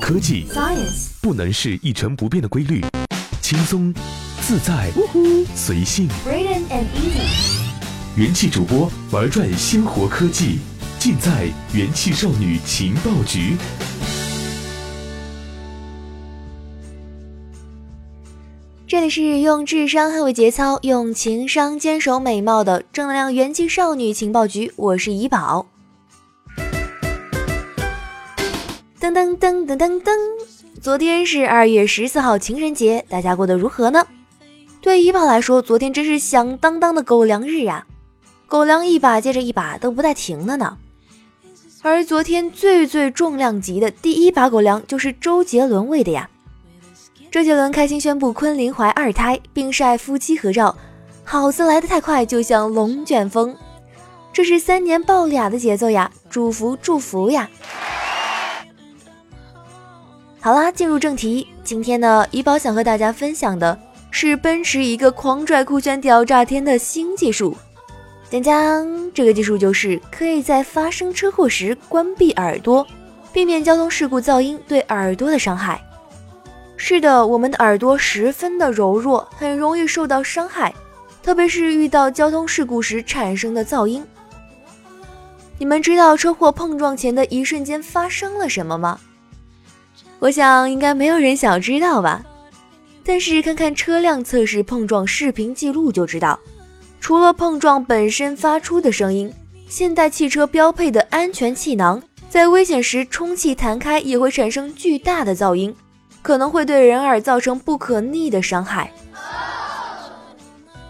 科技 Science 不能是一成不变的规律，轻松、自在、随性。Braden and Easy 元气主播玩转鲜活科技，尽在元气少女情报局。这里是用智商捍卫节操，用情商坚守美貌的正能量元气少女情报局，我是怡宝。噔噔噔噔噔噔，昨天是二月十四号情人节，大家过得如何呢？对怡宝来说，昨天真是响当当的狗粮日呀，狗粮一把接着一把都不带停的呢。而昨天最最重量级的第一把狗粮就是周杰伦喂的呀。周杰伦开心宣布昆凌怀二胎，并晒夫妻合照，好似来得太快，就像龙卷风。这是三年抱俩的节奏呀！祝福祝福呀！好啦，进入正题，今天呢，怡宝想和大家分享的是奔驰一个狂拽酷炫屌炸天的新技术。锵锵这个技术就是可以在发生车祸时关闭耳朵，避免交通事故噪音对耳朵的伤害。是的，我们的耳朵十分的柔弱，很容易受到伤害，特别是遇到交通事故时产生的噪音。你们知道车祸碰撞前的一瞬间发生了什么吗？我想应该没有人想知道吧。但是看看车辆测试碰撞视频记录就知道，除了碰撞本身发出的声音，现代汽车标配的安全气囊在危险时充气弹开也会产生巨大的噪音。可能会对人耳造成不可逆的伤害，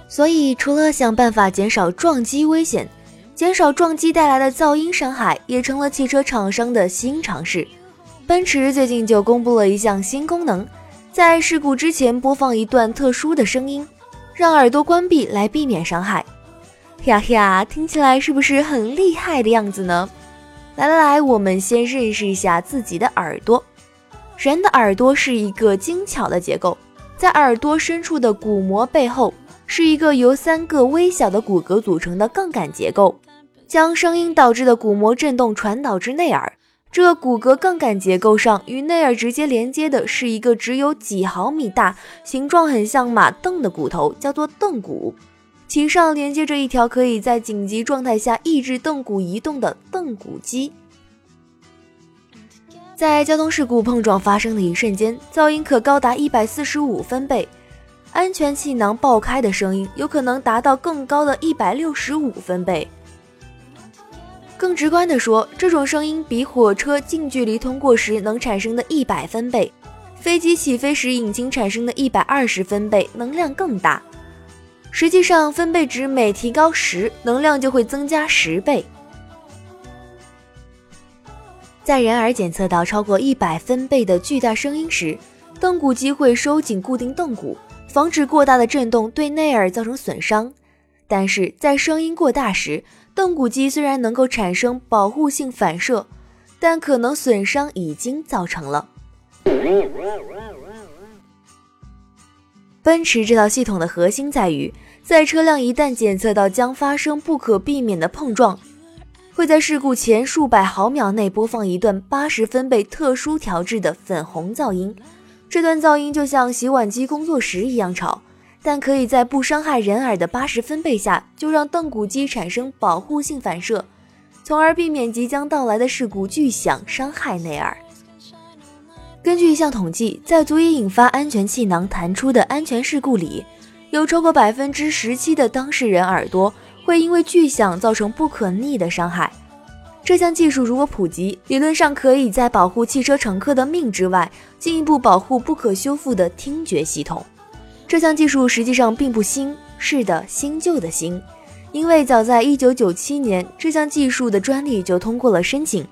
所以除了想办法减少撞击危险，减少撞击带来的噪音伤害，也成了汽车厂商的新尝试。奔驰最近就公布了一项新功能，在事故之前播放一段特殊的声音，让耳朵关闭来避免伤害。呀呀，听起来是不是很厉害的样子呢？来来来，我们先认识一下自己的耳朵。人的耳朵是一个精巧的结构，在耳朵深处的鼓膜背后是一个由三个微小的骨骼组成的杠杆结构，将声音导致的鼓膜振动传导至内耳。这骨骼杠杆结构上与内耳直接连接的是一个只有几毫米大、形状很像马镫的骨头，叫做镫骨，其上连接着一条可以在紧急状态下抑制镫骨移动的镫骨肌。在交通事故碰撞发生的一瞬间，噪音可高达一百四十五分贝，安全气囊爆开的声音有可能达到更高的一百六十五分贝。更直观的说，这种声音比火车近距离通过时能产生的一百分贝，飞机起飞时引擎产生的一百二十分贝能量更大。实际上，分贝值每提高十，能量就会增加十倍。在人耳检测到超过一百分贝的巨大声音时，镫骨机会收紧固定镫骨，防止过大的震动对内耳造成损伤。但是在声音过大时，镫骨肌虽然能够产生保护性反射，但可能损伤已经造成了。奔驰这套系统的核心在于，在车辆一旦检测到将发生不可避免的碰撞。会在事故前数百毫秒内播放一段八十分贝特殊调制的粉红噪音，这段噪音就像洗碗机工作时一样吵，但可以在不伤害人耳的八十分贝下，就让镫骨肌产生保护性反射，从而避免即将到来的事故巨响伤害内耳。根据一项统计，在足以引发安全气囊弹出的安全事故里，有超过百分之十七的当事人耳朵。会因为巨响造成不可逆的伤害。这项技术如果普及，理论上可以在保护汽车乘客的命之外，进一步保护不可修复的听觉系统。这项技术实际上并不新，是的，新旧的新，因为早在1997年，这项技术的专利就通过了申请。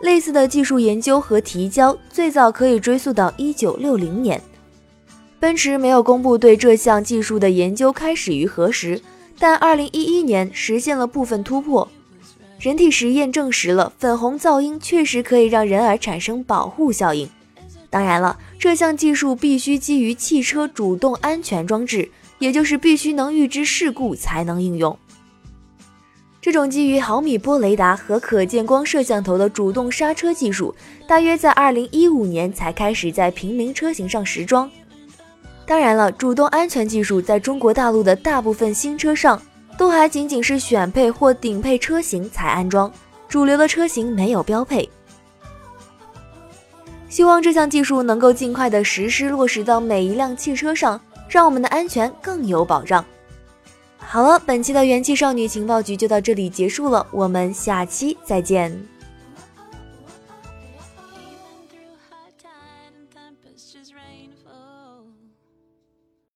类似的技术研究和提交，最早可以追溯到1960年。奔驰没有公布对这项技术的研究开始于何时。但2011年实现了部分突破，人体实验证实了粉红噪音确实可以让人耳产生保护效应。当然了，这项技术必须基于汽车主动安全装置，也就是必须能预知事故才能应用。这种基于毫米波雷达和可见光摄像头的主动刹车技术，大约在2015年才开始在平民车型上实装。当然了，主动安全技术在中国大陆的大部分新车上都还仅仅是选配或顶配车型才安装，主流的车型没有标配。希望这项技术能够尽快的实施落实到每一辆汽车上，让我们的安全更有保障。好了，本期的元气少女情报局就到这里结束了，我们下期再见。